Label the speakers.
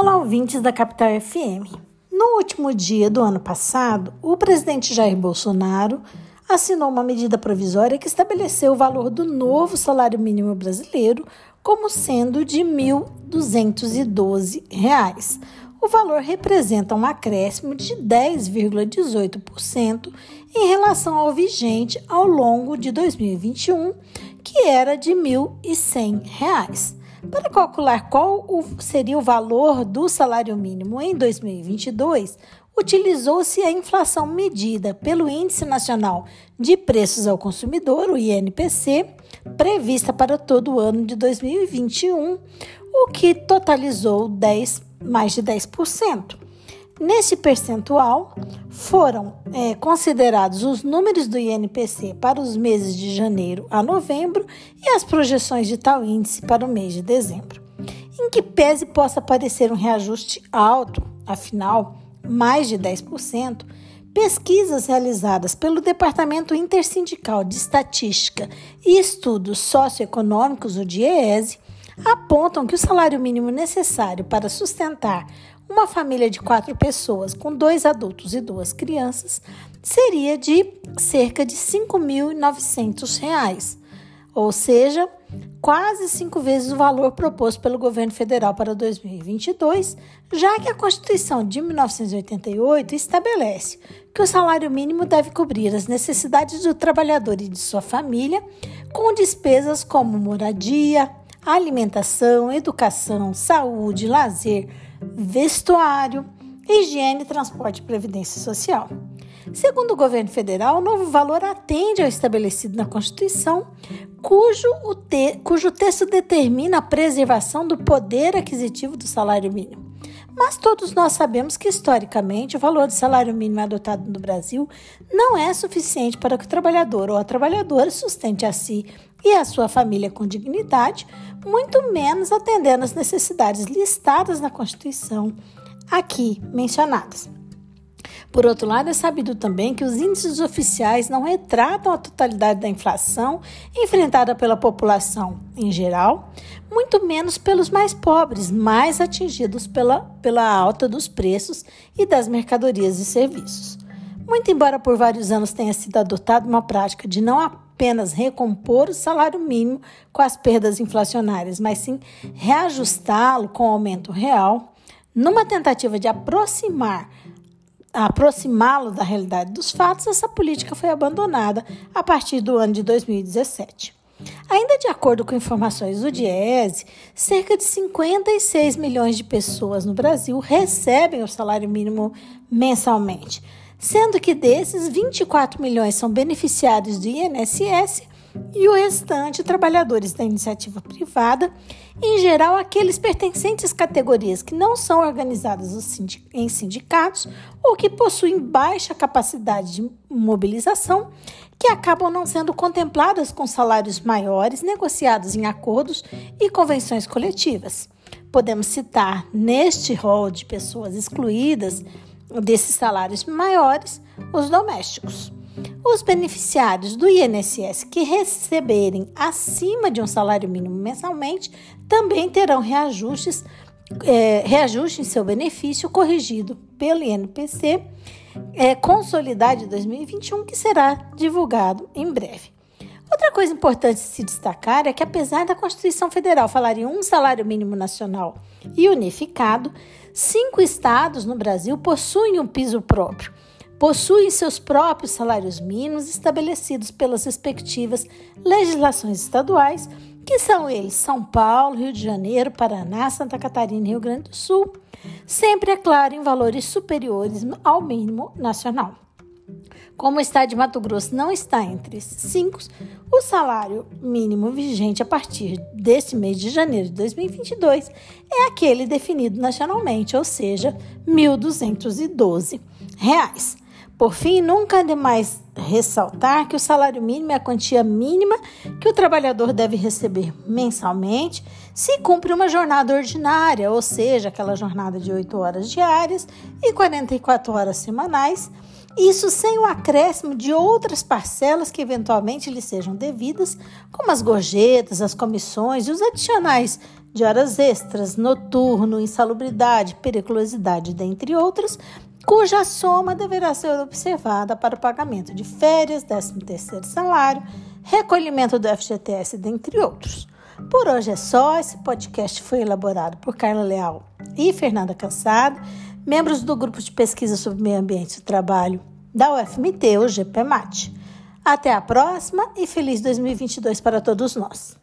Speaker 1: Olá, ouvintes da Capital FM. No último dia do ano passado, o presidente Jair Bolsonaro assinou uma medida provisória que estabeleceu o valor do novo salário mínimo brasileiro como sendo de R$ 1.212. O valor representa um acréscimo de 10,18% em relação ao vigente ao longo de 2021, que era de R$ 1.100. Para calcular qual seria o valor do salário mínimo em 2022, utilizou-se a inflação medida pelo Índice Nacional de Preços ao Consumidor, o INPC, prevista para todo o ano de 2021, o que totalizou 10, mais de 10%. Nesse percentual, foram é, considerados os números do INPC para os meses de janeiro a novembro e as projeções de tal índice para o mês de dezembro. Em que pese possa parecer um reajuste alto, afinal, mais de 10%, pesquisas realizadas pelo Departamento Intersindical de Estatística e Estudos Socioeconômicos, o DIEESE, apontam que o salário mínimo necessário para sustentar uma família de quatro pessoas com dois adultos e duas crianças seria de cerca de R$ 5.900, ou seja, quase cinco vezes o valor proposto pelo governo federal para 2022, já que a Constituição de 1988 estabelece que o salário mínimo deve cobrir as necessidades do trabalhador e de sua família, com despesas como moradia, alimentação, educação, saúde, lazer, vestuário, higiene, transporte e previdência social. Segundo o governo federal, o novo valor atende ao estabelecido na Constituição, cujo, o te, cujo texto determina a preservação do poder aquisitivo do salário mínimo. Mas todos nós sabemos que, historicamente, o valor do salário mínimo adotado no Brasil não é suficiente para que o trabalhador ou a trabalhadora sustente a si e a sua família com dignidade, muito menos atendendo às necessidades listadas na Constituição aqui mencionadas. Por outro lado, é sabido também que os índices oficiais não retratam a totalidade da inflação enfrentada pela população em geral, muito menos pelos mais pobres, mais atingidos pela, pela alta dos preços e das mercadorias e serviços. Muito embora por vários anos tenha sido adotada uma prática de não apenas recompor o salário mínimo com as perdas inflacionárias, mas sim reajustá-lo com o aumento real, numa tentativa de aproximar aproximá-lo da realidade dos fatos, essa política foi abandonada a partir do ano de 2017. Ainda de acordo com informações do Diese, cerca de 56 milhões de pessoas no Brasil recebem o salário mínimo mensalmente, sendo que desses 24 milhões são beneficiários do INSS e o restante trabalhadores da iniciativa privada, em geral aqueles pertencentes categorias que não são organizadas em sindicatos ou que possuem baixa capacidade de mobilização, que acabam não sendo contempladas com salários maiores negociados em acordos e convenções coletivas. Podemos citar neste rol de pessoas excluídas desses salários maiores os domésticos. Os beneficiários do INSS que receberem acima de um salário mínimo mensalmente também terão reajustes, é, reajuste em seu benefício corrigido pelo INPC é, Consolidade 2021, que será divulgado em breve. Outra coisa importante se destacar é que, apesar da Constituição Federal falar em um salário mínimo nacional e unificado, cinco estados no Brasil possuem um piso próprio possuem seus próprios salários mínimos estabelecidos pelas respectivas legislações estaduais, que são eles São Paulo, Rio de Janeiro, Paraná, Santa Catarina e Rio Grande do Sul, sempre, é claro, em valores superiores ao mínimo nacional. Como o estado de Mato Grosso não está entre esses cinco, o salário mínimo vigente a partir deste mês de janeiro de 2022 é aquele definido nacionalmente, ou seja, R$ 1.212. Por fim, nunca é demais ressaltar que o salário mínimo é a quantia mínima que o trabalhador deve receber mensalmente se cumpre uma jornada ordinária, ou seja, aquela jornada de 8 horas diárias e 44 horas semanais, Isso sem o acréscimo de outras parcelas que eventualmente lhe sejam devidas, como as gorjetas, as comissões e os adicionais de horas extras, noturno, insalubridade, periculosidade, dentre outras, cuja soma deverá ser observada para o pagamento de férias, 13º salário, recolhimento do FGTS, dentre outros. Por hoje é só. Esse podcast foi elaborado por Carla Leal e Fernanda Cansado, membros do grupo de pesquisa sobre meio ambiente e trabalho da UFMT, o GPMAT. Até a próxima e feliz 2022 para todos nós.